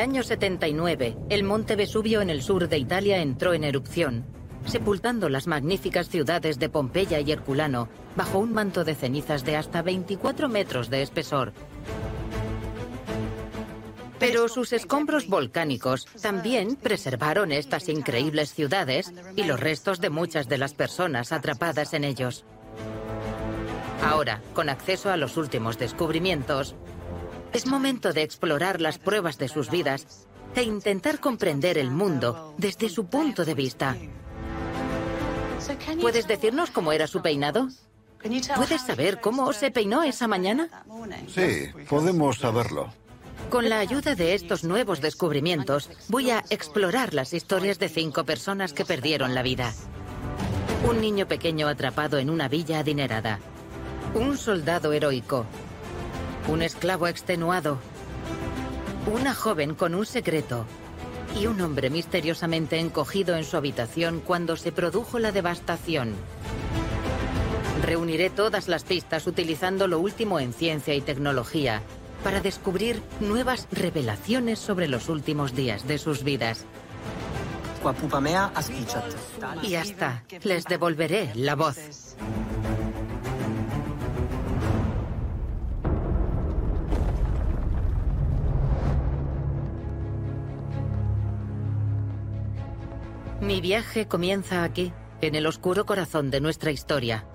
año 79, el monte Vesubio en el sur de Italia entró en erupción, sepultando las magníficas ciudades de Pompeya y Herculano bajo un manto de cenizas de hasta 24 metros de espesor. Pero sus escombros volcánicos también preservaron estas increíbles ciudades y los restos de muchas de las personas atrapadas en ellos. Ahora, con acceso a los últimos descubrimientos, es momento de explorar las pruebas de sus vidas e intentar comprender el mundo desde su punto de vista. ¿Puedes decirnos cómo era su peinado? ¿Puedes saber cómo se peinó esa mañana? Sí, podemos saberlo. Con la ayuda de estos nuevos descubrimientos, voy a explorar las historias de cinco personas que perdieron la vida. Un niño pequeño atrapado en una villa adinerada. Un soldado heroico. Un esclavo extenuado. Una joven con un secreto. Y un hombre misteriosamente encogido en su habitación cuando se produjo la devastación. Reuniré todas las pistas utilizando lo último en ciencia y tecnología para descubrir nuevas revelaciones sobre los últimos días de sus vidas. Y hasta les devolveré la voz. Mi viaje comienza aquí, en el oscuro corazón de nuestra historia.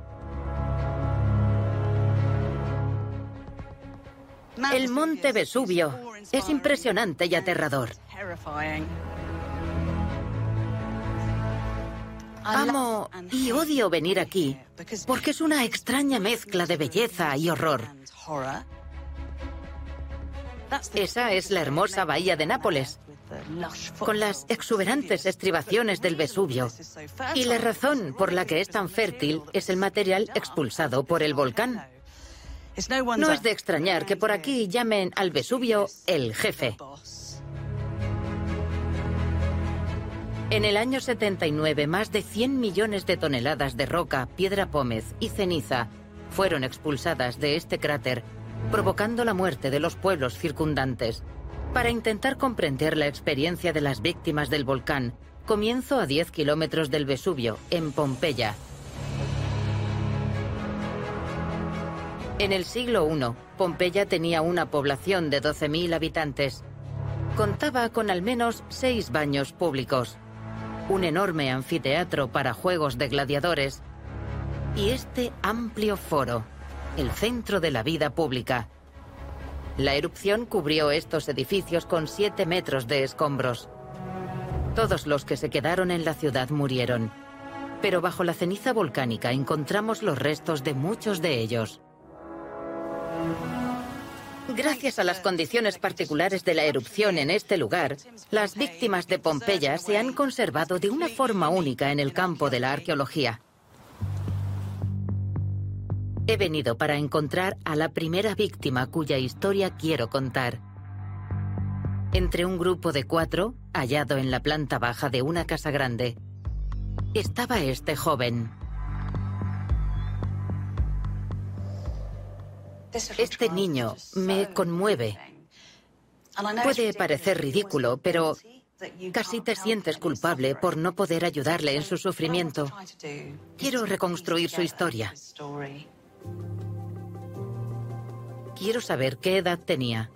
El monte Vesubio es impresionante y aterrador. Amo y odio venir aquí porque es una extraña mezcla de belleza y horror. Esa es la hermosa bahía de Nápoles, con las exuberantes estribaciones del Vesubio. Y la razón por la que es tan fértil es el material expulsado por el volcán. No es de extrañar que por aquí llamen al Vesubio el jefe. En el año 79, más de 100 millones de toneladas de roca, piedra pómez y ceniza fueron expulsadas de este cráter, provocando la muerte de los pueblos circundantes. Para intentar comprender la experiencia de las víctimas del volcán, comienzo a 10 kilómetros del Vesubio, en Pompeya. En el siglo I, Pompeya tenía una población de 12.000 habitantes. Contaba con al menos seis baños públicos, un enorme anfiteatro para juegos de gladiadores y este amplio foro, el centro de la vida pública. La erupción cubrió estos edificios con siete metros de escombros. Todos los que se quedaron en la ciudad murieron, pero bajo la ceniza volcánica encontramos los restos de muchos de ellos. Gracias a las condiciones particulares de la erupción en este lugar, las víctimas de Pompeya se han conservado de una forma única en el campo de la arqueología. He venido para encontrar a la primera víctima cuya historia quiero contar. Entre un grupo de cuatro, hallado en la planta baja de una casa grande, estaba este joven. Este niño me conmueve. Puede parecer ridículo, pero casi te sientes culpable por no poder ayudarle en su sufrimiento. Quiero reconstruir su historia. Quiero saber qué edad tenía,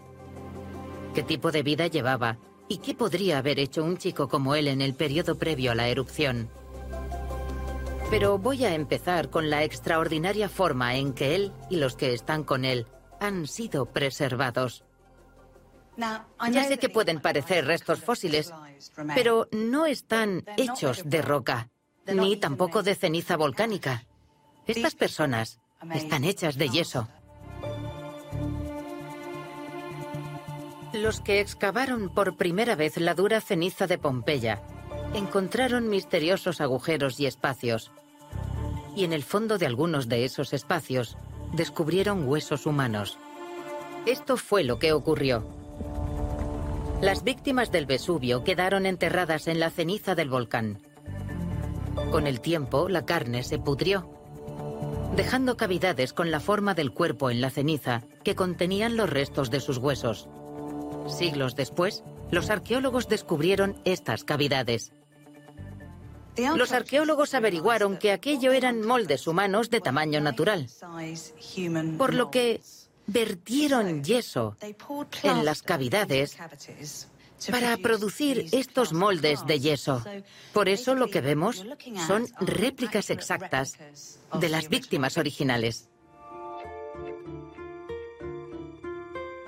qué tipo de vida llevaba y qué podría haber hecho un chico como él en el periodo previo a la erupción. Pero voy a empezar con la extraordinaria forma en que él y los que están con él han sido preservados. Ya sé que pueden parecer restos fósiles, pero no están hechos de roca, ni tampoco de ceniza volcánica. Estas personas están hechas de yeso. Los que excavaron por primera vez la dura ceniza de Pompeya encontraron misteriosos agujeros y espacios. Y en el fondo de algunos de esos espacios descubrieron huesos humanos. Esto fue lo que ocurrió. Las víctimas del Vesubio quedaron enterradas en la ceniza del volcán. Con el tiempo, la carne se pudrió, dejando cavidades con la forma del cuerpo en la ceniza que contenían los restos de sus huesos. Siglos después, los arqueólogos descubrieron estas cavidades. Los arqueólogos averiguaron que aquello eran moldes humanos de tamaño natural, por lo que vertieron yeso en las cavidades para producir estos moldes de yeso. Por eso lo que vemos son réplicas exactas de las víctimas originales.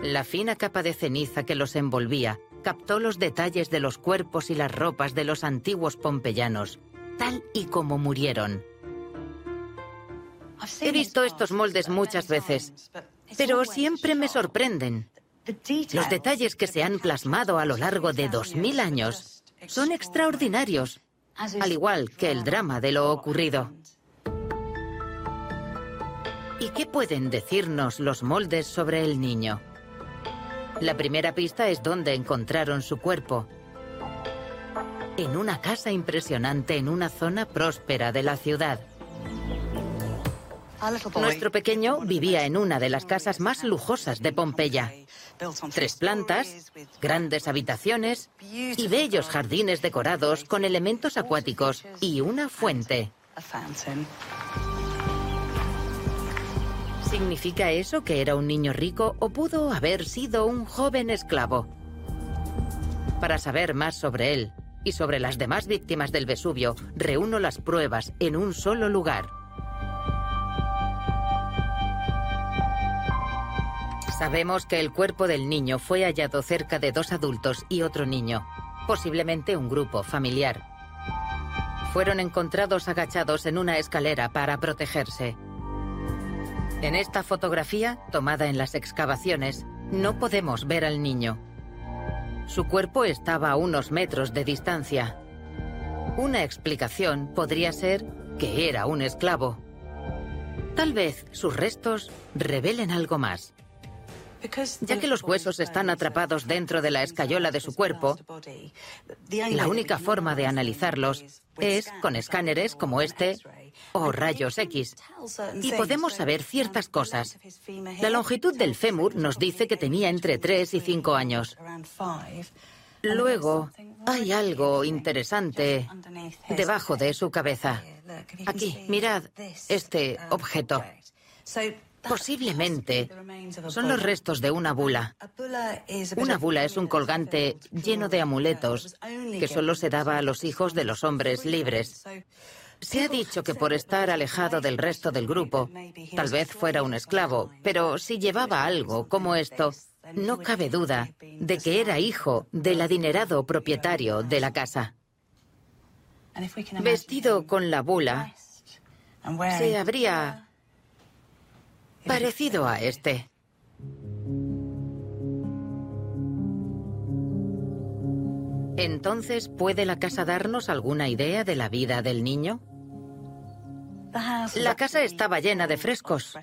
La fina capa de ceniza que los envolvía captó los detalles de los cuerpos y las ropas de los antiguos pompeyanos, tal y como murieron. He visto estos moldes muchas veces, pero siempre me sorprenden. Los detalles que se han plasmado a lo largo de 2.000 años son extraordinarios, al igual que el drama de lo ocurrido. ¿Y qué pueden decirnos los moldes sobre el niño? La primera pista es dónde encontraron su cuerpo. En una casa impresionante en una zona próspera de la ciudad. Nuestro pequeño vivía en una de las casas más lujosas de Pompeya. Tres plantas, grandes habitaciones y bellos jardines decorados con elementos acuáticos y una fuente. ¿Significa eso que era un niño rico o pudo haber sido un joven esclavo? Para saber más sobre él y sobre las demás víctimas del Vesubio, reúno las pruebas en un solo lugar. Sabemos que el cuerpo del niño fue hallado cerca de dos adultos y otro niño, posiblemente un grupo familiar. Fueron encontrados agachados en una escalera para protegerse. En esta fotografía, tomada en las excavaciones, no podemos ver al niño. Su cuerpo estaba a unos metros de distancia. Una explicación podría ser que era un esclavo. Tal vez sus restos revelen algo más. Ya que los huesos están atrapados dentro de la escayola de su cuerpo, la única forma de analizarlos es con escáneres como este o rayos X. Y podemos saber ciertas cosas. La longitud del fémur nos dice que tenía entre 3 y 5 años. Luego, hay algo interesante debajo de su cabeza. Aquí, mirad este objeto. Posiblemente son los restos de una bula. Una bula es un colgante lleno de amuletos que solo se daba a los hijos de los hombres libres. Se ha dicho que por estar alejado del resto del grupo, tal vez fuera un esclavo, pero si llevaba algo como esto, no cabe duda de que era hijo del adinerado propietario de la casa. Vestido con la bula, se habría parecido a este. Entonces, ¿puede la casa darnos alguna idea de la vida del niño? La casa estaba llena de frescos.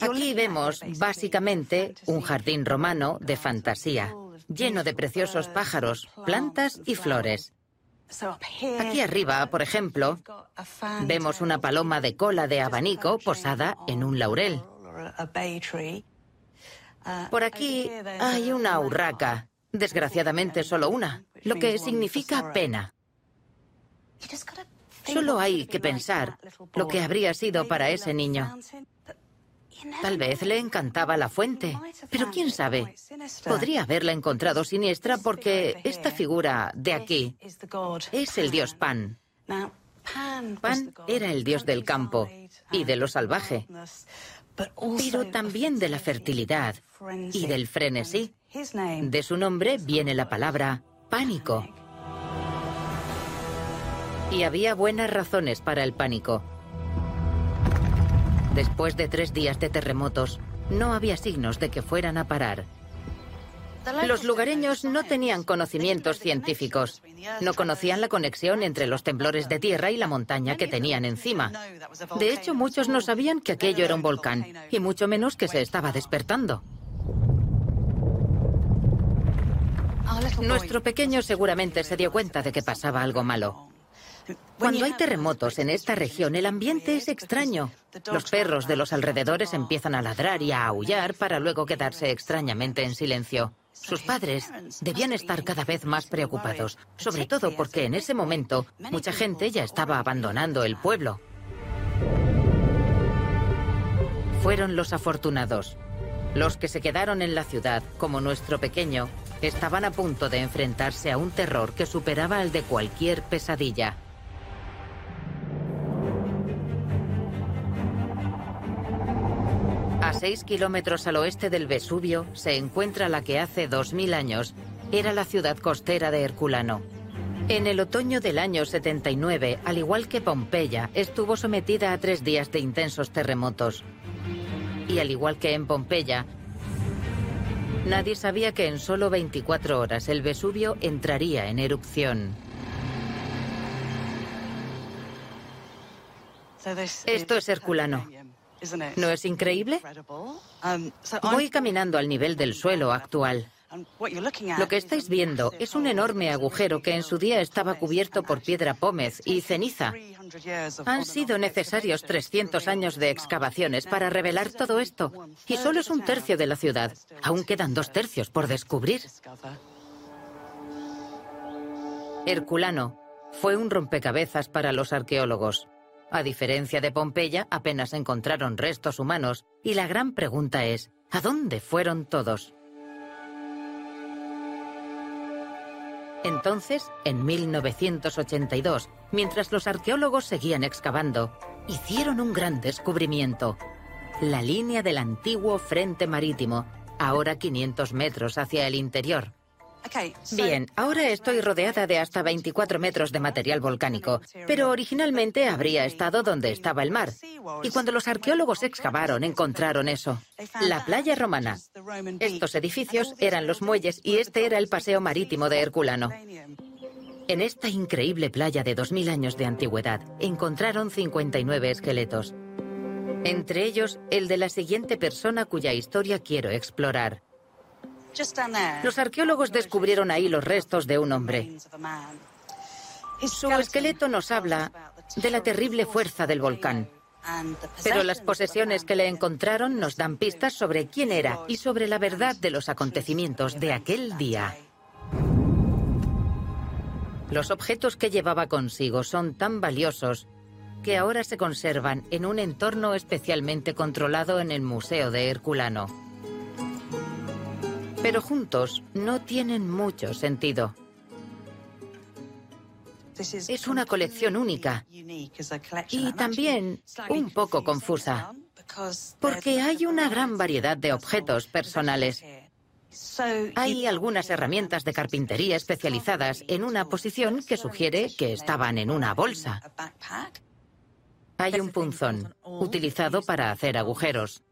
Aquí vemos básicamente un jardín romano de fantasía, lleno de preciosos pájaros, plantas y flores. Aquí arriba, por ejemplo, vemos una paloma de cola de abanico posada en un laurel. Por aquí hay una urraca, desgraciadamente solo una, lo que significa pena. Solo hay que pensar lo que habría sido para ese niño. Tal vez le encantaba la fuente, pero quién sabe. Podría haberla encontrado siniestra porque esta figura de aquí es el dios Pan. Pan era el dios del campo y de lo salvaje, pero también de la fertilidad y del frenesí. De su nombre viene la palabra pánico. Y había buenas razones para el pánico. Después de tres días de terremotos, no había signos de que fueran a parar. Los lugareños no tenían conocimientos científicos. No conocían la conexión entre los temblores de tierra y la montaña que tenían encima. De hecho, muchos no sabían que aquello era un volcán, y mucho menos que se estaba despertando. Nuestro pequeño seguramente se dio cuenta de que pasaba algo malo. Cuando hay terremotos en esta región, el ambiente es extraño. Los perros de los alrededores empiezan a ladrar y a aullar para luego quedarse extrañamente en silencio. Sus padres debían estar cada vez más preocupados, sobre todo porque en ese momento mucha gente ya estaba abandonando el pueblo. Fueron los afortunados. Los que se quedaron en la ciudad, como nuestro pequeño, estaban a punto de enfrentarse a un terror que superaba al de cualquier pesadilla. A seis kilómetros al oeste del Vesubio se encuentra la que hace 2.000 años era la ciudad costera de Herculano. En el otoño del año 79, al igual que Pompeya, estuvo sometida a tres días de intensos terremotos. Y al igual que en Pompeya, nadie sabía que en solo 24 horas el Vesubio entraría en erupción. Esto es Herculano. ¿No es increíble? Voy caminando al nivel del suelo actual. Lo que estáis viendo es un enorme agujero que en su día estaba cubierto por piedra pómez y ceniza. Han sido necesarios 300 años de excavaciones para revelar todo esto, y solo es un tercio de la ciudad. Aún quedan dos tercios por descubrir. Herculano fue un rompecabezas para los arqueólogos. A diferencia de Pompeya, apenas encontraron restos humanos, y la gran pregunta es, ¿a dónde fueron todos? Entonces, en 1982, mientras los arqueólogos seguían excavando, hicieron un gran descubrimiento. La línea del antiguo frente marítimo, ahora 500 metros hacia el interior. Bien, ahora estoy rodeada de hasta 24 metros de material volcánico, pero originalmente habría estado donde estaba el mar. Y cuando los arqueólogos excavaron, encontraron eso, la playa romana. Estos edificios eran los muelles y este era el paseo marítimo de Herculano. En esta increíble playa de 2.000 años de antigüedad, encontraron 59 esqueletos. Entre ellos, el de la siguiente persona cuya historia quiero explorar. Los arqueólogos descubrieron ahí los restos de un hombre. Su esqueleto nos habla de la terrible fuerza del volcán. Pero las posesiones que le encontraron nos dan pistas sobre quién era y sobre la verdad de los acontecimientos de aquel día. Los objetos que llevaba consigo son tan valiosos que ahora se conservan en un entorno especialmente controlado en el Museo de Herculano pero juntos no tienen mucho sentido. Es una colección única y también un poco confusa, porque hay una gran variedad de objetos personales. Hay algunas herramientas de carpintería especializadas en una posición que sugiere que estaban en una bolsa. Hay un punzón, utilizado para hacer agujeros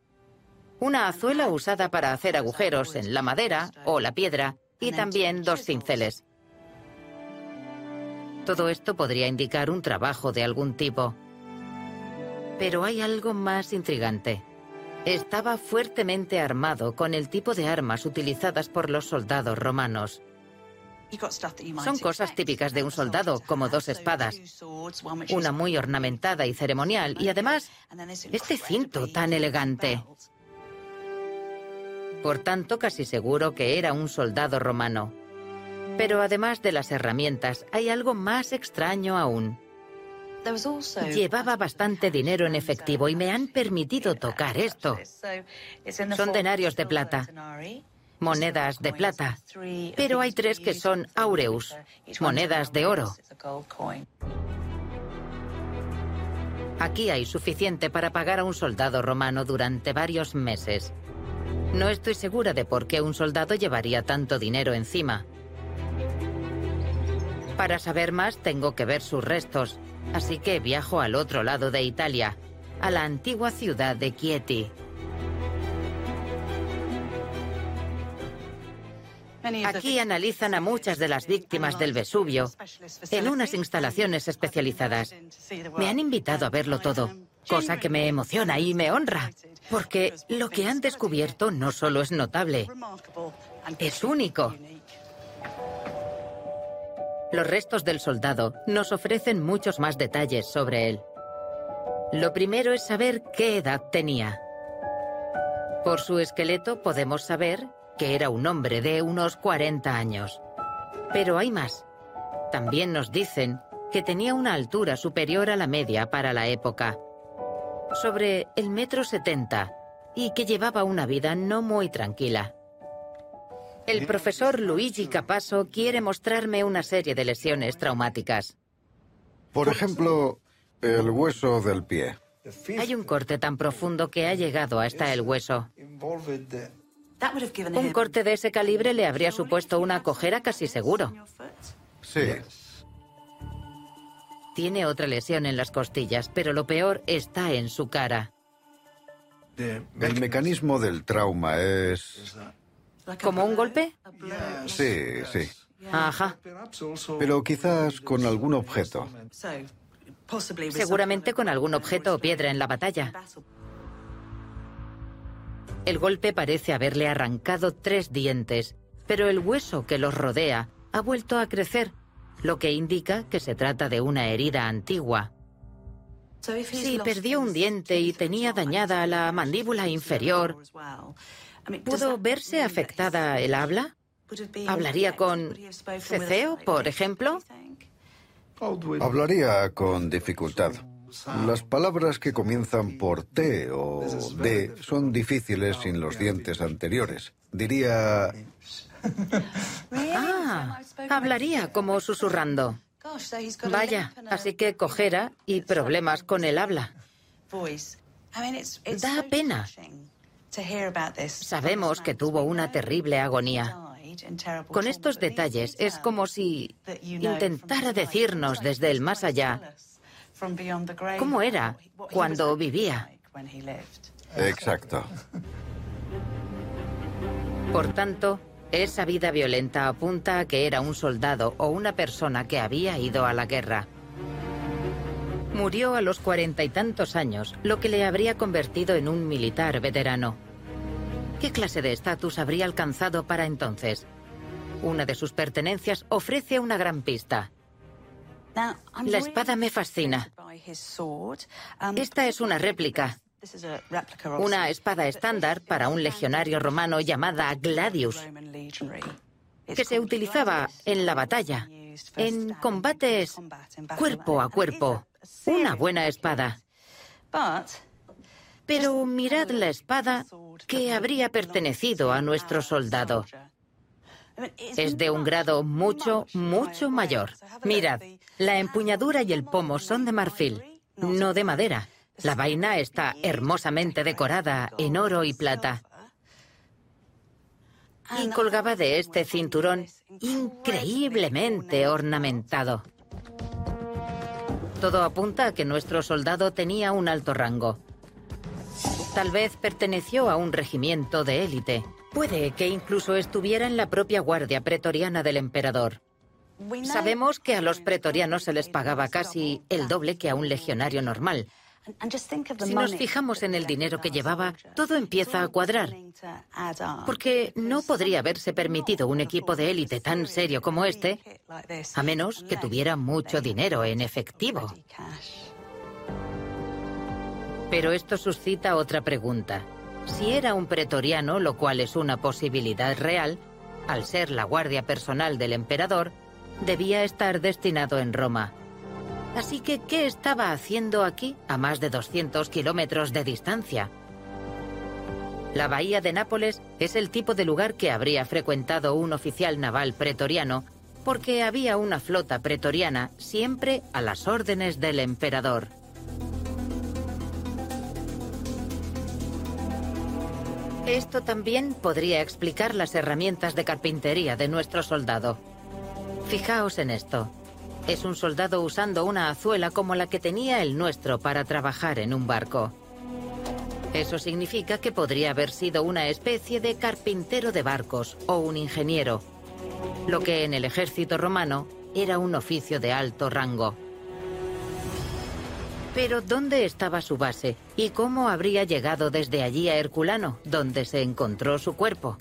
una azuela usada para hacer agujeros en la madera o la piedra y también dos cinceles. Todo esto podría indicar un trabajo de algún tipo. Pero hay algo más intrigante. Estaba fuertemente armado con el tipo de armas utilizadas por los soldados romanos. Son cosas típicas de un soldado, como dos espadas, una muy ornamentada y ceremonial, y además este cinto tan elegante. Por tanto, casi seguro que era un soldado romano. Pero además de las herramientas, hay algo más extraño aún. Llevaba bastante dinero en efectivo y me han permitido tocar esto. Son denarios de plata, monedas de plata, pero hay tres que son aureus, monedas de oro. Aquí hay suficiente para pagar a un soldado romano durante varios meses. No estoy segura de por qué un soldado llevaría tanto dinero encima. Para saber más tengo que ver sus restos, así que viajo al otro lado de Italia, a la antigua ciudad de Chieti. Aquí analizan a muchas de las víctimas del Vesubio en unas instalaciones especializadas. Me han invitado a verlo todo, cosa que me emociona y me honra, porque lo que han descubierto no solo es notable, es único. Los restos del soldado nos ofrecen muchos más detalles sobre él. Lo primero es saber qué edad tenía. Por su esqueleto podemos saber que era un hombre de unos 40 años. Pero hay más. También nos dicen que tenía una altura superior a la media para la época, sobre el metro setenta, y que llevaba una vida no muy tranquila. El profesor Luigi Capasso quiere mostrarme una serie de lesiones traumáticas. Por ejemplo, el hueso del pie. Hay un corte tan profundo que ha llegado hasta el hueso. Un corte de ese calibre le habría supuesto una cojera casi seguro. Sí. Tiene otra lesión en las costillas, pero lo peor está en su cara. El mecanismo del trauma es... ¿Como un golpe? Sí, sí. Ajá. Pero quizás con algún objeto. Seguramente con algún objeto o piedra en la batalla. El golpe parece haberle arrancado tres dientes, pero el hueso que los rodea ha vuelto a crecer, lo que indica que se trata de una herida antigua. Si perdió un diente y tenía dañada la mandíbula inferior, ¿pudo verse afectada el habla? ¿Hablaría con ceceo, por ejemplo? Hablaría con dificultad. Las palabras que comienzan por T o D son difíciles sin los dientes anteriores. Diría... Ah, hablaría como susurrando. Vaya, así que cojera y problemas con el habla. Da pena. Sabemos que tuvo una terrible agonía. Con estos detalles es como si intentara decirnos desde el más allá cómo era cuando vivía. Exacto. Por tanto, esa vida violenta apunta a que era un soldado o una persona que había ido a la guerra. Murió a los cuarenta y tantos años, lo que le habría convertido en un militar veterano. ¿Qué clase de estatus habría alcanzado para entonces? Una de sus pertenencias ofrece una gran pista. La espada me fascina. Esta es una réplica. Una espada estándar para un legionario romano llamada Gladius, que se utilizaba en la batalla, en combates cuerpo a cuerpo. Una buena espada. Pero mirad la espada que habría pertenecido a nuestro soldado. Es de un grado mucho, mucho mayor. Mirad, la empuñadura y el pomo son de marfil, no de madera. La vaina está hermosamente decorada en oro y plata. Y colgaba de este cinturón increíblemente ornamentado. Todo apunta a que nuestro soldado tenía un alto rango. Tal vez perteneció a un regimiento de élite. Puede que incluso estuviera en la propia guardia pretoriana del emperador. Sabemos que a los pretorianos se les pagaba casi el doble que a un legionario normal. Si nos fijamos en el dinero que llevaba, todo empieza a cuadrar. Porque no podría haberse permitido un equipo de élite tan serio como este, a menos que tuviera mucho dinero en efectivo. Pero esto suscita otra pregunta. Si era un pretoriano, lo cual es una posibilidad real, al ser la guardia personal del emperador, debía estar destinado en Roma. Así que, ¿qué estaba haciendo aquí, a más de 200 kilómetros de distancia? La bahía de Nápoles es el tipo de lugar que habría frecuentado un oficial naval pretoriano, porque había una flota pretoriana siempre a las órdenes del emperador. Esto también podría explicar las herramientas de carpintería de nuestro soldado. Fijaos en esto. Es un soldado usando una azuela como la que tenía el nuestro para trabajar en un barco. Eso significa que podría haber sido una especie de carpintero de barcos o un ingeniero, lo que en el ejército romano era un oficio de alto rango. Pero ¿dónde estaba su base? ¿Y cómo habría llegado desde allí a Herculano, donde se encontró su cuerpo?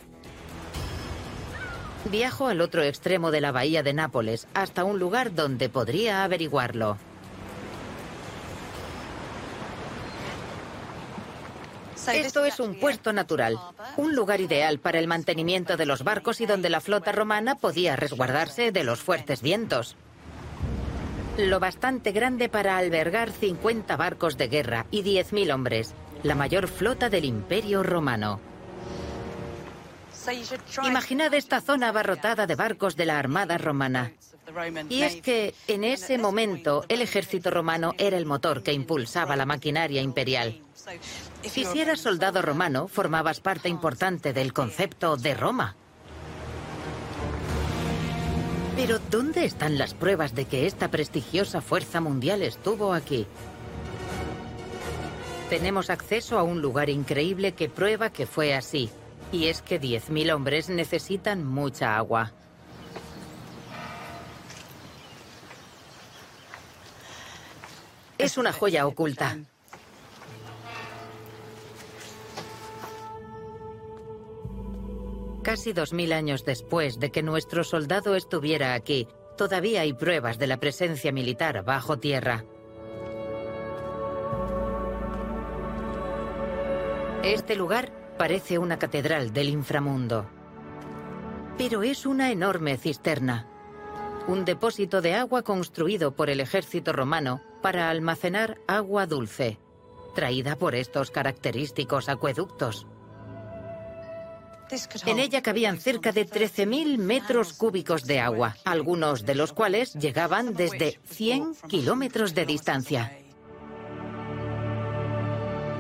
Viajo al otro extremo de la bahía de Nápoles, hasta un lugar donde podría averiguarlo. Esto es un puerto natural, un lugar ideal para el mantenimiento de los barcos y donde la flota romana podía resguardarse de los fuertes vientos. Lo bastante grande para albergar 50 barcos de guerra y 10.000 hombres, la mayor flota del Imperio Romano. Imaginad esta zona abarrotada de barcos de la Armada Romana. Y es que en ese momento el ejército romano era el motor que impulsaba la maquinaria imperial. Si eras soldado romano, formabas parte importante del concepto de Roma. Pero ¿dónde están las pruebas de que esta prestigiosa fuerza mundial estuvo aquí? Tenemos acceso a un lugar increíble que prueba que fue así. Y es que 10.000 hombres necesitan mucha agua. Es una joya oculta. Casi 2.000 años después de que nuestro soldado estuviera aquí, todavía hay pruebas de la presencia militar bajo tierra. Este lugar parece una catedral del inframundo. Pero es una enorme cisterna. Un depósito de agua construido por el ejército romano para almacenar agua dulce, traída por estos característicos acueductos. En ella cabían cerca de 13.000 metros cúbicos de agua, algunos de los cuales llegaban desde 100 kilómetros de distancia.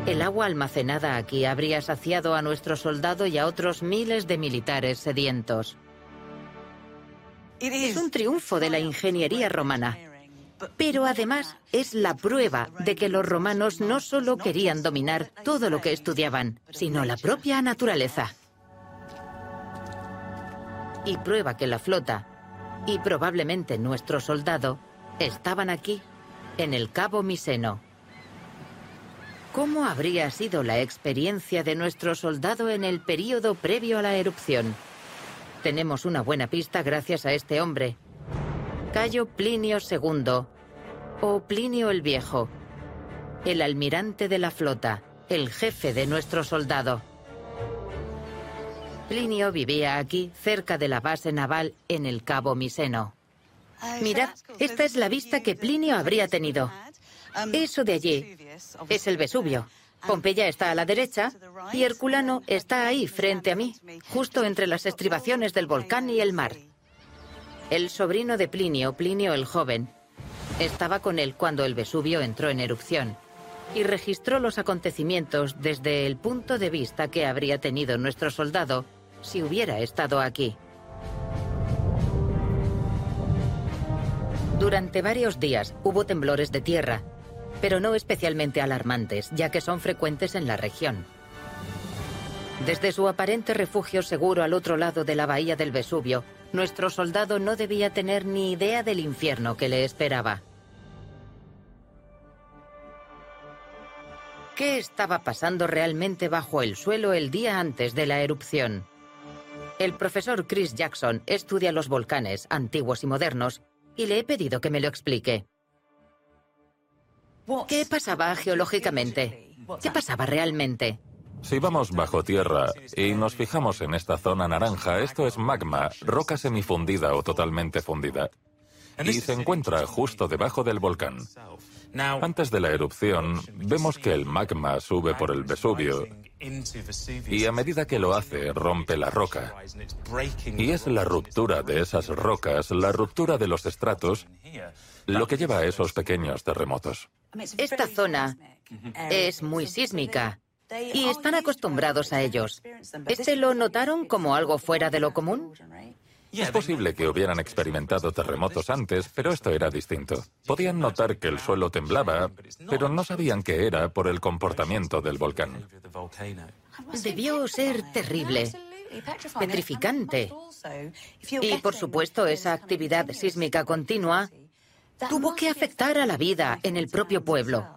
El agua almacenada aquí habría saciado a nuestro soldado y a otros miles de militares sedientos. Es un triunfo de la ingeniería romana, pero además es la prueba de que los romanos no solo querían dominar todo lo que estudiaban, sino la propia naturaleza. Y prueba que la flota, y probablemente nuestro soldado, estaban aquí, en el Cabo Miseno. ¿Cómo habría sido la experiencia de nuestro soldado en el período previo a la erupción? Tenemos una buena pista gracias a este hombre. Cayo Plinio II, o Plinio el Viejo, el almirante de la flota, el jefe de nuestro soldado. Plinio vivía aquí, cerca de la base naval en el Cabo Miseno. Mirad, esta es la vista que Plinio habría tenido. Eso de allí es el Vesubio. Pompeya está a la derecha y Herculano está ahí, frente a mí, justo entre las estribaciones del volcán y el mar. El sobrino de Plinio, Plinio el joven, estaba con él cuando el Vesubio entró en erupción y registró los acontecimientos desde el punto de vista que habría tenido nuestro soldado si hubiera estado aquí. Durante varios días hubo temblores de tierra pero no especialmente alarmantes, ya que son frecuentes en la región. Desde su aparente refugio seguro al otro lado de la bahía del Vesubio, nuestro soldado no debía tener ni idea del infierno que le esperaba. ¿Qué estaba pasando realmente bajo el suelo el día antes de la erupción? El profesor Chris Jackson estudia los volcanes, antiguos y modernos, y le he pedido que me lo explique. ¿Qué pasaba geológicamente? ¿Qué pasaba realmente? Si vamos bajo tierra y nos fijamos en esta zona naranja, esto es magma, roca semifundida o totalmente fundida. Y se encuentra justo debajo del volcán. Antes de la erupción, vemos que el magma sube por el Vesubio y a medida que lo hace, rompe la roca. Y es la ruptura de esas rocas, la ruptura de los estratos, lo que lleva a esos pequeños terremotos. Esta zona es muy sísmica y están acostumbrados a ellos. ¿Este lo notaron como algo fuera de lo común? Es posible que hubieran experimentado terremotos antes, pero esto era distinto. Podían notar que el suelo temblaba, pero no sabían que era por el comportamiento del volcán. Debió ser terrible, petrificante. Y por supuesto, esa actividad sísmica continua tuvo que afectar a la vida en el propio pueblo.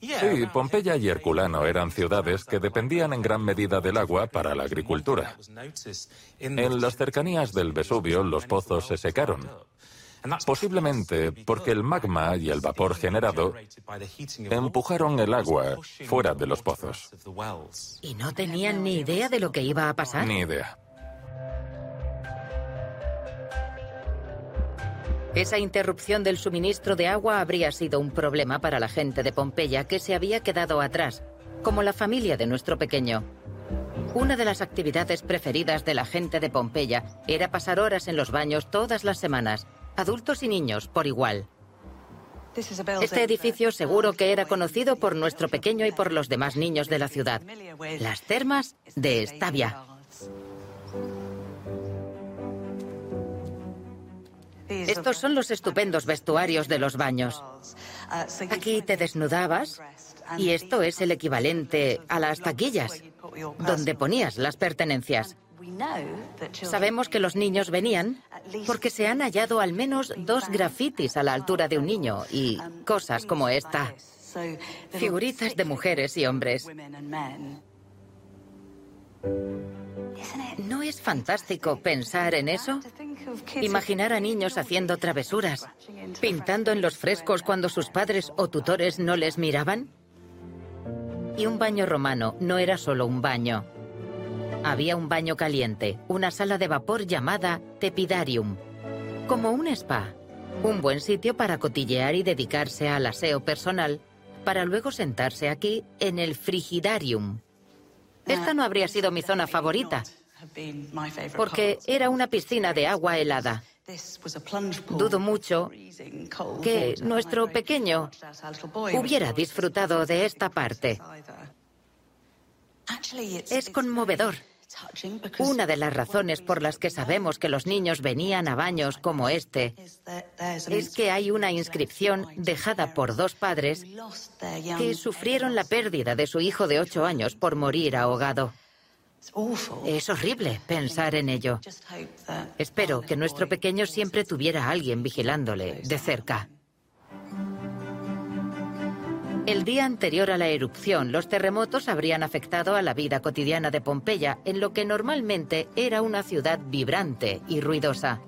Sí, Pompeya y Herculano eran ciudades que dependían en gran medida del agua para la agricultura. En las cercanías del Vesubio los pozos se secaron Posiblemente porque el magma y el vapor generado empujaron el agua fuera de los pozos. ¿Y no tenían ni idea de lo que iba a pasar? Ni idea. Esa interrupción del suministro de agua habría sido un problema para la gente de Pompeya que se había quedado atrás, como la familia de nuestro pequeño. Una de las actividades preferidas de la gente de Pompeya era pasar horas en los baños todas las semanas, adultos y niños por igual. Este edificio seguro que era conocido por nuestro pequeño y por los demás niños de la ciudad. Las termas de Estavia. Estos son los estupendos vestuarios de los baños. Aquí te desnudabas y esto es el equivalente a las taquillas, donde ponías las pertenencias. Sabemos que los niños venían porque se han hallado al menos dos grafitis a la altura de un niño y cosas como esta. Figuritas de mujeres y hombres. ¿No es fantástico pensar en eso? Imaginar a niños haciendo travesuras, pintando en los frescos cuando sus padres o tutores no les miraban. Y un baño romano no era solo un baño. Había un baño caliente, una sala de vapor llamada tepidarium, como un spa, un buen sitio para cotillear y dedicarse al aseo personal, para luego sentarse aquí en el frigidarium. Esta no habría sido mi zona favorita, porque era una piscina de agua helada. Dudo mucho que nuestro pequeño hubiera disfrutado de esta parte. Es conmovedor. Una de las razones por las que sabemos que los niños venían a baños como este es que hay una inscripción dejada por dos padres que sufrieron la pérdida de su hijo de ocho años por morir ahogado. Es horrible pensar en ello. Espero que nuestro pequeño siempre tuviera a alguien vigilándole de cerca. El día anterior a la erupción, los terremotos habrían afectado a la vida cotidiana de Pompeya, en lo que normalmente era una ciudad vibrante y ruidosa.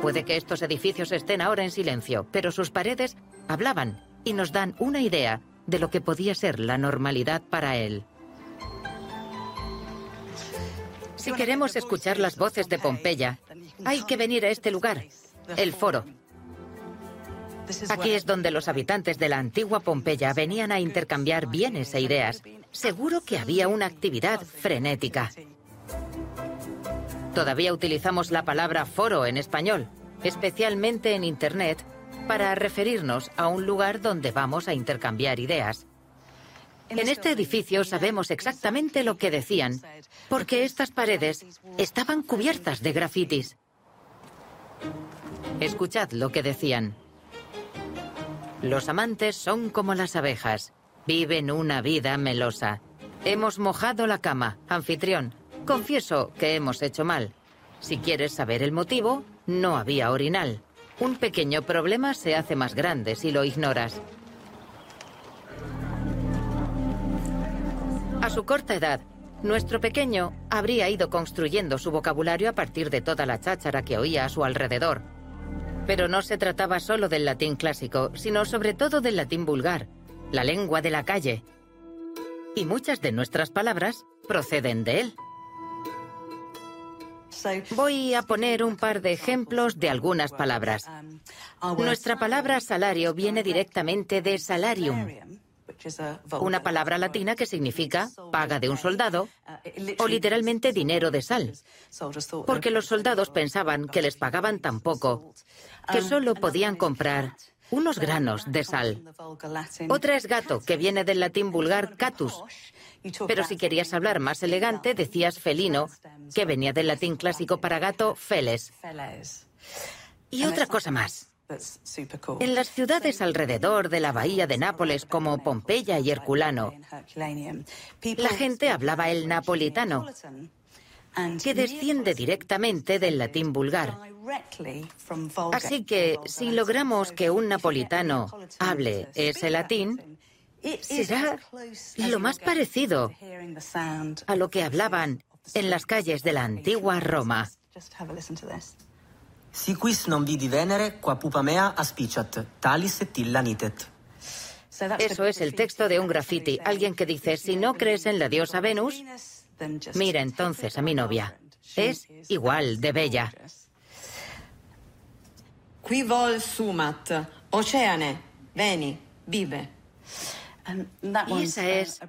Puede que estos edificios estén ahora en silencio, pero sus paredes hablaban y nos dan una idea de lo que podía ser la normalidad para él. Si queremos escuchar las voces de Pompeya, hay que venir a este lugar, el foro. Aquí es donde los habitantes de la antigua Pompeya venían a intercambiar bienes e ideas. Seguro que había una actividad frenética. Todavía utilizamos la palabra foro en español, especialmente en Internet, para referirnos a un lugar donde vamos a intercambiar ideas. En este edificio sabemos exactamente lo que decían, porque estas paredes estaban cubiertas de grafitis. Escuchad lo que decían. Los amantes son como las abejas. Viven una vida melosa. Hemos mojado la cama, anfitrión. Confieso que hemos hecho mal. Si quieres saber el motivo, no había orinal. Un pequeño problema se hace más grande si lo ignoras. A su corta edad, nuestro pequeño habría ido construyendo su vocabulario a partir de toda la cháchara que oía a su alrededor. Pero no se trataba solo del latín clásico, sino sobre todo del latín vulgar, la lengua de la calle. Y muchas de nuestras palabras proceden de él. Voy a poner un par de ejemplos de algunas palabras. Nuestra palabra salario viene directamente de salarium, una palabra latina que significa paga de un soldado o literalmente dinero de sal, porque los soldados pensaban que les pagaban tan poco que solo podían comprar unos granos de sal. Otra es gato, que viene del latín vulgar catus, pero si querías hablar más elegante decías felino, que venía del latín clásico para gato feles. Y otra cosa más. En las ciudades alrededor de la bahía de Nápoles como Pompeya y Herculano, la gente hablaba el napolitano, que desciende directamente del latín vulgar. Así que si logramos que un napolitano hable ese latín, será lo más parecido a lo que hablaban en las calles de la antigua Roma. Si quis non vidi Venere, qua pupa mea aspiciat, talis et illa nitet. Eso es el texto de un graffiti. Alguien que dice, si no crees en la diosa Venus, mira entonces a mi novia. Es igual de bella. Qui vol sumat, oceane, veni, vive. Y esa es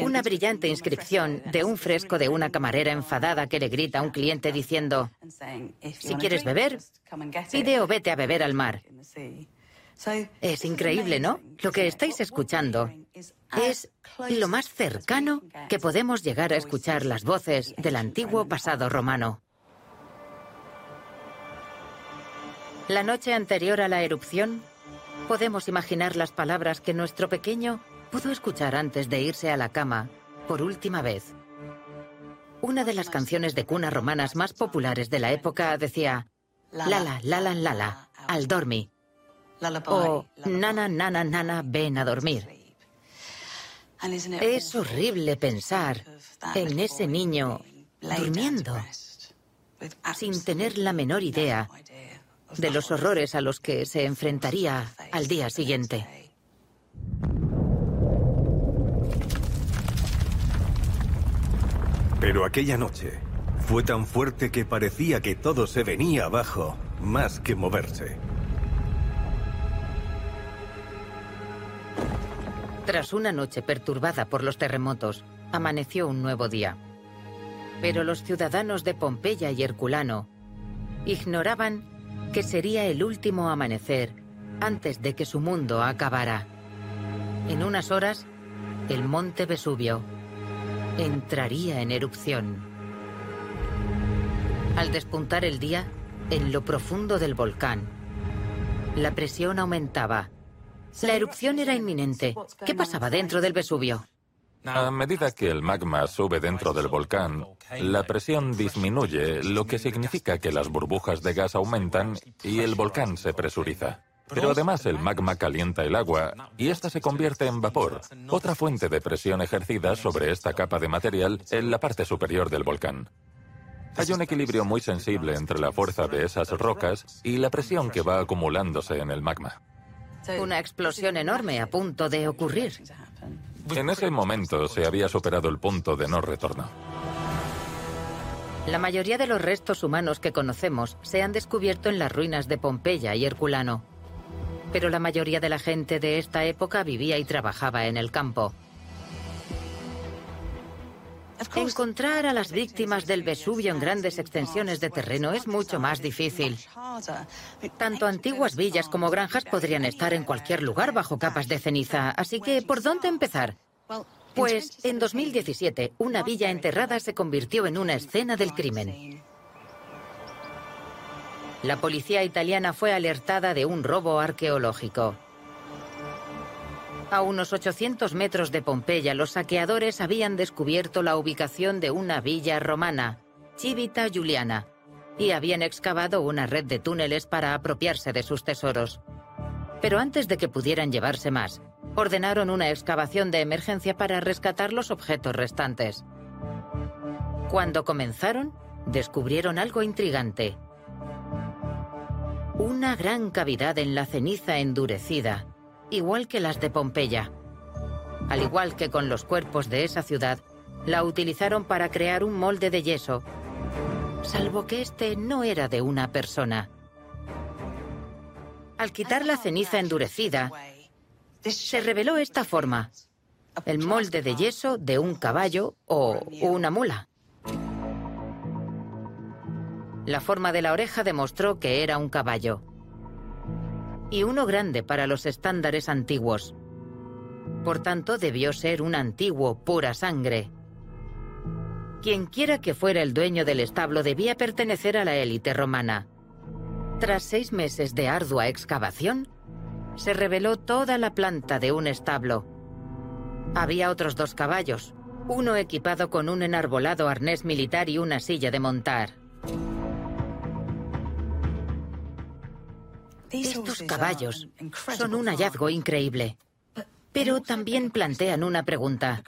una brillante inscripción de un fresco de una camarera enfadada que le grita a un cliente diciendo, si quieres beber, pide o vete a beber al mar. Es increíble, ¿no? Lo que estáis escuchando es lo más cercano que podemos llegar a escuchar las voces del antiguo pasado romano. La noche anterior a la erupción, podemos imaginar las palabras que nuestro pequeño pudo escuchar antes de irse a la cama por última vez. Una de las canciones de cuna romanas más populares de la época decía Lala, lala, lala, al dormi. O Nana, nana, nana, ven a dormir. Es horrible pensar en ese niño durmiendo sin tener la menor idea de los horrores a los que se enfrentaría al día siguiente. Pero aquella noche fue tan fuerte que parecía que todo se venía abajo, más que moverse. Tras una noche perturbada por los terremotos, amaneció un nuevo día. Pero los ciudadanos de Pompeya y Herculano ignoraban que sería el último amanecer antes de que su mundo acabara. En unas horas, el monte Vesubio entraría en erupción. Al despuntar el día, en lo profundo del volcán, la presión aumentaba. La erupción era inminente. ¿Qué pasaba dentro del Vesubio? A medida que el magma sube dentro del volcán, la presión disminuye, lo que significa que las burbujas de gas aumentan y el volcán se presuriza. Pero además el magma calienta el agua y esta se convierte en vapor, otra fuente de presión ejercida sobre esta capa de material en la parte superior del volcán. Hay un equilibrio muy sensible entre la fuerza de esas rocas y la presión que va acumulándose en el magma. Una explosión enorme a punto de ocurrir. En ese momento se había superado el punto de no retorno. La mayoría de los restos humanos que conocemos se han descubierto en las ruinas de Pompeya y Herculano. Pero la mayoría de la gente de esta época vivía y trabajaba en el campo. Encontrar a las víctimas del Vesubio en grandes extensiones de terreno es mucho más difícil. Tanto antiguas villas como granjas podrían estar en cualquier lugar bajo capas de ceniza, así que ¿por dónde empezar? Pues en 2017, una villa enterrada se convirtió en una escena del crimen. La policía italiana fue alertada de un robo arqueológico. A unos 800 metros de Pompeya, los saqueadores habían descubierto la ubicación de una villa romana, Civita Juliana, y habían excavado una red de túneles para apropiarse de sus tesoros. Pero antes de que pudieran llevarse más, ordenaron una excavación de emergencia para rescatar los objetos restantes. Cuando comenzaron, descubrieron algo intrigante. Una gran cavidad en la ceniza endurecida, igual que las de Pompeya. Al igual que con los cuerpos de esa ciudad, la utilizaron para crear un molde de yeso, salvo que este no era de una persona. Al quitar la ceniza endurecida, se reveló esta forma, el molde de yeso de un caballo o una mula. La forma de la oreja demostró que era un caballo y uno grande para los estándares antiguos. Por tanto, debió ser un antiguo pura sangre. Quienquiera que fuera el dueño del establo debía pertenecer a la élite romana. Tras seis meses de ardua excavación, se reveló toda la planta de un establo. Había otros dos caballos, uno equipado con un enarbolado arnés militar y una silla de montar. Estos caballos son un hallazgo increíble. Pero también plantean una pregunta.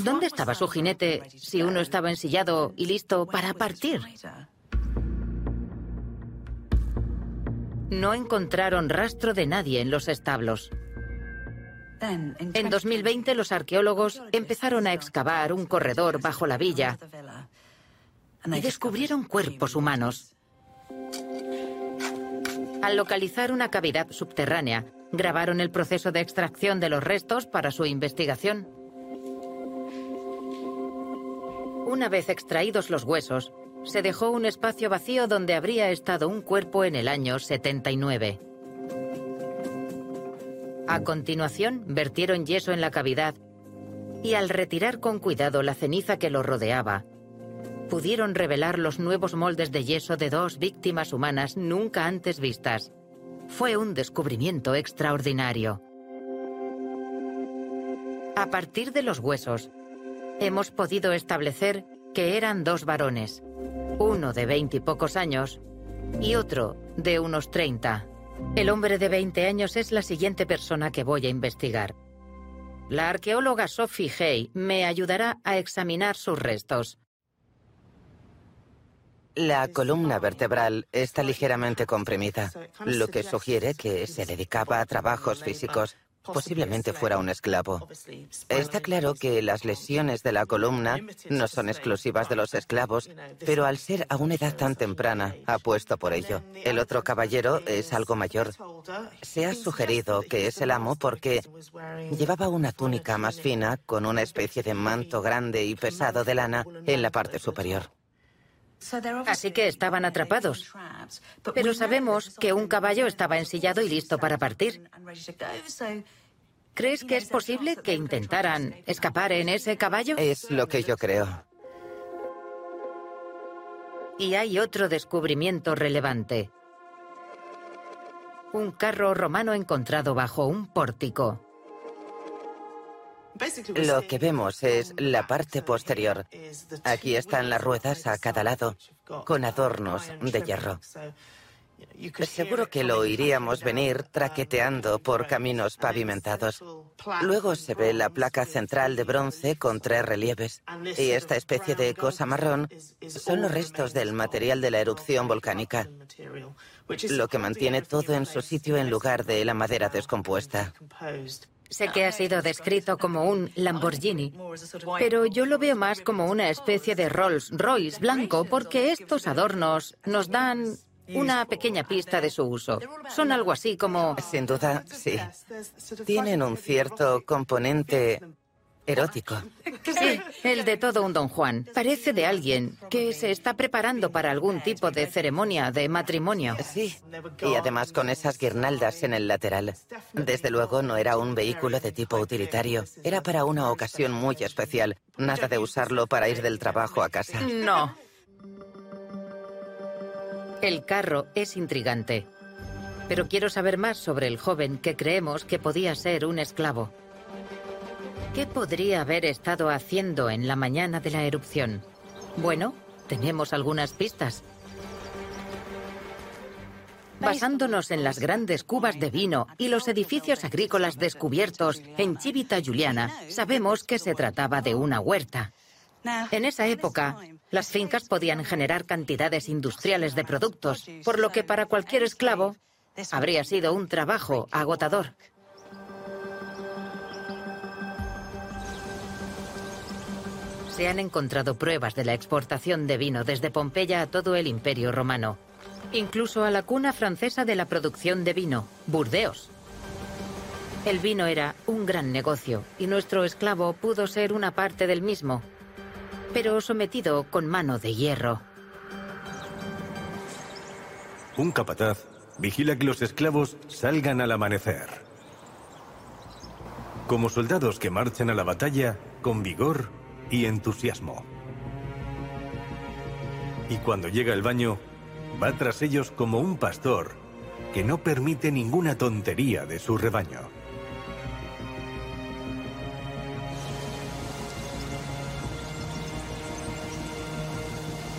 ¿Dónde estaba su jinete si uno estaba ensillado y listo para partir? No encontraron rastro de nadie en los establos. En 2020 los arqueólogos empezaron a excavar un corredor bajo la villa y descubrieron cuerpos humanos. Al localizar una cavidad subterránea, grabaron el proceso de extracción de los restos para su investigación. Una vez extraídos los huesos, se dejó un espacio vacío donde habría estado un cuerpo en el año 79. A continuación, vertieron yeso en la cavidad y al retirar con cuidado la ceniza que lo rodeaba, pudieron revelar los nuevos moldes de yeso de dos víctimas humanas nunca antes vistas. Fue un descubrimiento extraordinario. A partir de los huesos, hemos podido establecer que eran dos varones, uno de veinte y pocos años y otro de unos treinta. El hombre de 20 años es la siguiente persona que voy a investigar. La arqueóloga Sophie Hay me ayudará a examinar sus restos. La columna vertebral está ligeramente comprimida, lo que sugiere que se dedicaba a trabajos físicos. Posiblemente fuera un esclavo. Está claro que las lesiones de la columna no son exclusivas de los esclavos, pero al ser a una edad tan temprana, apuesto por ello. El otro caballero es algo mayor. Se ha sugerido que es el amo porque llevaba una túnica más fina con una especie de manto grande y pesado de lana en la parte superior. Así que estaban atrapados. Pero sabemos que un caballo estaba ensillado y listo para partir. ¿Crees que es posible que intentaran escapar en ese caballo? Es lo que yo creo. Y hay otro descubrimiento relevante. Un carro romano encontrado bajo un pórtico. Lo que vemos es la parte posterior. Aquí están las ruedas a cada lado, con adornos de hierro. Seguro que lo oiríamos venir traqueteando por caminos pavimentados. Luego se ve la placa central de bronce con tres relieves. Y esta especie de cosa marrón son los restos del material de la erupción volcánica, lo que mantiene todo en su sitio en lugar de la madera descompuesta. Sé que ha sido descrito como un Lamborghini, pero yo lo veo más como una especie de Rolls Royce blanco porque estos adornos nos dan una pequeña pista de su uso. Son algo así como... Sin duda, sí. Tienen un cierto componente Erótico. Sí, el de todo un don Juan. Parece de alguien que se está preparando para algún tipo de ceremonia de matrimonio. Sí, y además con esas guirnaldas en el lateral. Desde luego no era un vehículo de tipo utilitario. Era para una ocasión muy especial. Nada de usarlo para ir del trabajo a casa. No. El carro es intrigante. Pero quiero saber más sobre el joven que creemos que podía ser un esclavo. ¿Qué podría haber estado haciendo en la mañana de la erupción? Bueno, tenemos algunas pistas. Basándonos en las grandes cubas de vino y los edificios agrícolas descubiertos en Chivita Juliana, sabemos que se trataba de una huerta. En esa época, las fincas podían generar cantidades industriales de productos, por lo que para cualquier esclavo habría sido un trabajo agotador. Se han encontrado pruebas de la exportación de vino desde Pompeya a todo el Imperio Romano, incluso a la cuna francesa de la producción de vino, Burdeos. El vino era un gran negocio y nuestro esclavo pudo ser una parte del mismo, pero sometido con mano de hierro. Un capataz vigila que los esclavos salgan al amanecer. Como soldados que marchan a la batalla con vigor y entusiasmo. Y cuando llega el baño, va tras ellos como un pastor que no permite ninguna tontería de su rebaño.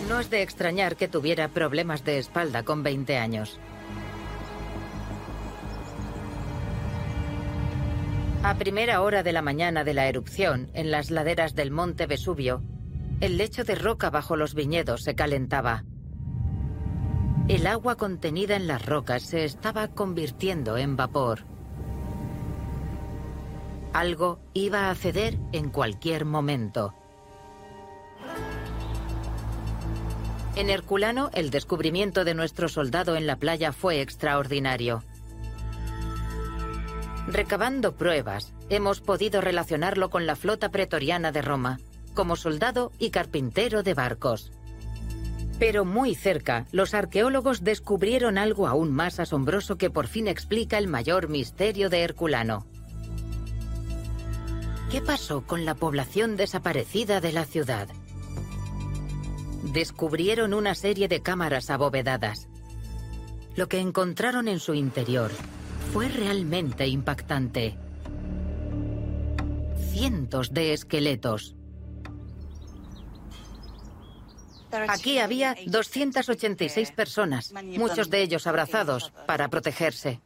No es de extrañar que tuviera problemas de espalda con 20 años. A primera hora de la mañana de la erupción, en las laderas del monte Vesubio, el lecho de roca bajo los viñedos se calentaba. El agua contenida en las rocas se estaba convirtiendo en vapor. Algo iba a ceder en cualquier momento. En Herculano, el descubrimiento de nuestro soldado en la playa fue extraordinario. Recabando pruebas, hemos podido relacionarlo con la flota pretoriana de Roma, como soldado y carpintero de barcos. Pero muy cerca, los arqueólogos descubrieron algo aún más asombroso que por fin explica el mayor misterio de Herculano. ¿Qué pasó con la población desaparecida de la ciudad? Descubrieron una serie de cámaras abovedadas. Lo que encontraron en su interior fue realmente impactante. Cientos de esqueletos. Aquí había 286 personas, muchos de ellos abrazados para protegerse.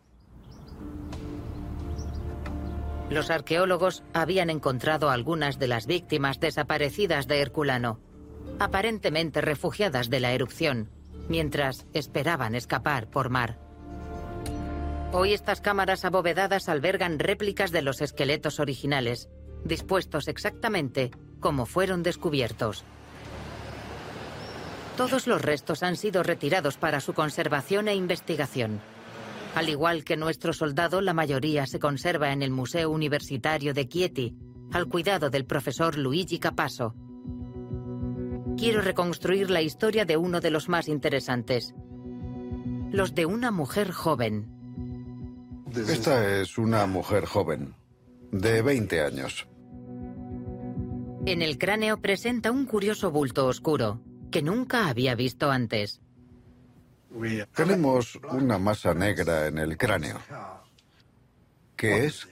Los arqueólogos habían encontrado algunas de las víctimas desaparecidas de Herculano, aparentemente refugiadas de la erupción, mientras esperaban escapar por mar. Hoy estas cámaras abovedadas albergan réplicas de los esqueletos originales, dispuestos exactamente como fueron descubiertos. Todos los restos han sido retirados para su conservación e investigación. Al igual que nuestro soldado, la mayoría se conserva en el Museo Universitario de Chieti, al cuidado del profesor Luigi Capasso. Quiero reconstruir la historia de uno de los más interesantes, los de una mujer joven. Esta es una mujer joven, de 20 años. En el cráneo presenta un curioso bulto oscuro, que nunca había visto antes. Tenemos una masa negra en el cráneo. ¿Qué es?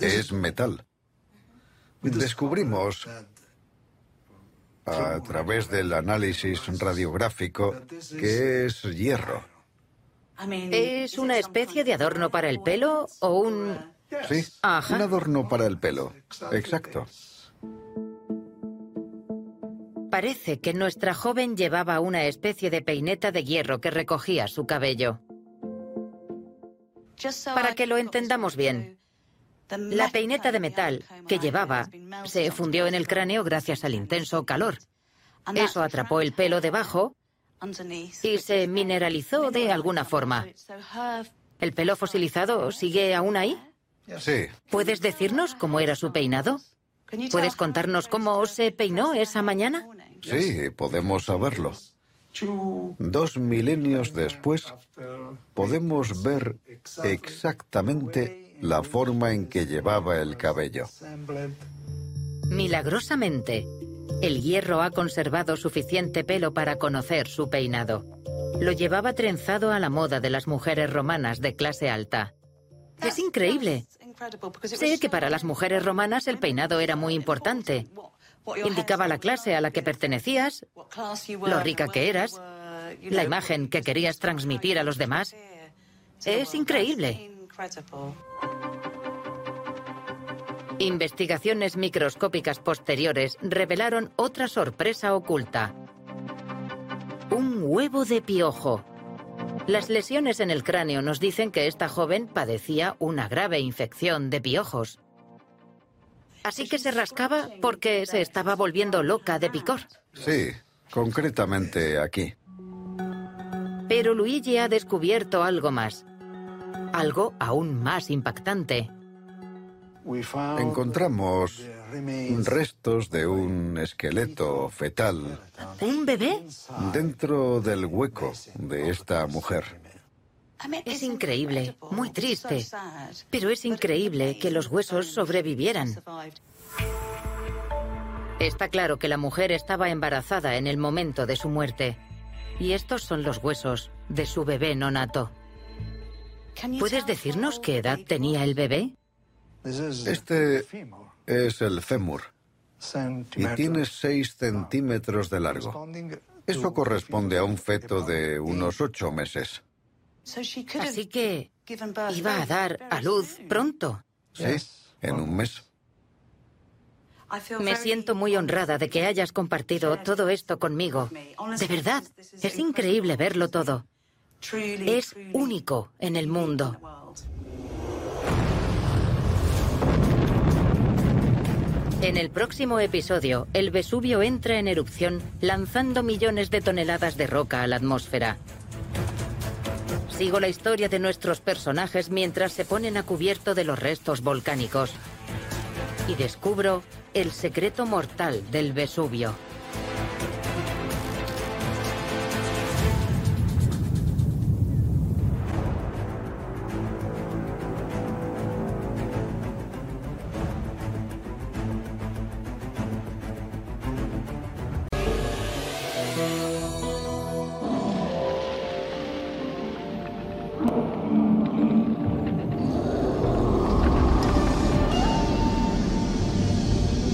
Es metal. Descubrimos a través del análisis radiográfico que es hierro. ¿Es una especie de adorno para el pelo o un...? Sí, Ajá. un adorno para el pelo. Exacto. Parece que nuestra joven llevaba una especie de peineta de hierro que recogía su cabello. Para que lo entendamos bien, la peineta de metal que llevaba se fundió en el cráneo gracias al intenso calor. Eso atrapó el pelo debajo y se mineralizó de alguna forma. ¿El pelo fosilizado sigue aún ahí? Sí, ¿Puedes decirnos cómo era su peinado? ¿Puedes contarnos cómo se peinó esa mañana? sí, podemos saberlo. Dos milenios después, podemos ver exactamente la forma en que llevaba el cabello. Milagrosamente, el hierro ha conservado suficiente pelo para conocer su peinado. Lo llevaba trenzado a la moda de las mujeres romanas de clase alta. Es increíble. Sé que para las mujeres romanas el peinado era muy importante. Indicaba la clase a la que pertenecías, lo rica que eras, la imagen que querías transmitir a los demás. Es increíble. Investigaciones microscópicas posteriores revelaron otra sorpresa oculta. Un huevo de piojo. Las lesiones en el cráneo nos dicen que esta joven padecía una grave infección de piojos. Así que se rascaba porque se estaba volviendo loca de picor. Sí, concretamente aquí. Pero Luigi ha descubierto algo más. Algo aún más impactante. Encontramos restos de un esqueleto fetal ¿Un bebé? dentro del hueco de esta mujer. Es increíble, muy triste. Pero es increíble que los huesos sobrevivieran. Está claro que la mujer estaba embarazada en el momento de su muerte. Y estos son los huesos de su bebé nonato. ¿Puedes decirnos qué edad tenía el bebé? Este es el fémur y tiene 6 centímetros de largo. Eso corresponde a un feto de unos 8 meses. Así que iba a dar a luz pronto. Sí, en un mes. Me siento muy honrada de que hayas compartido todo esto conmigo. De verdad, es increíble verlo todo. Es único en el mundo. En el próximo episodio, el Vesubio entra en erupción lanzando millones de toneladas de roca a la atmósfera. Sigo la historia de nuestros personajes mientras se ponen a cubierto de los restos volcánicos. Y descubro el secreto mortal del Vesubio.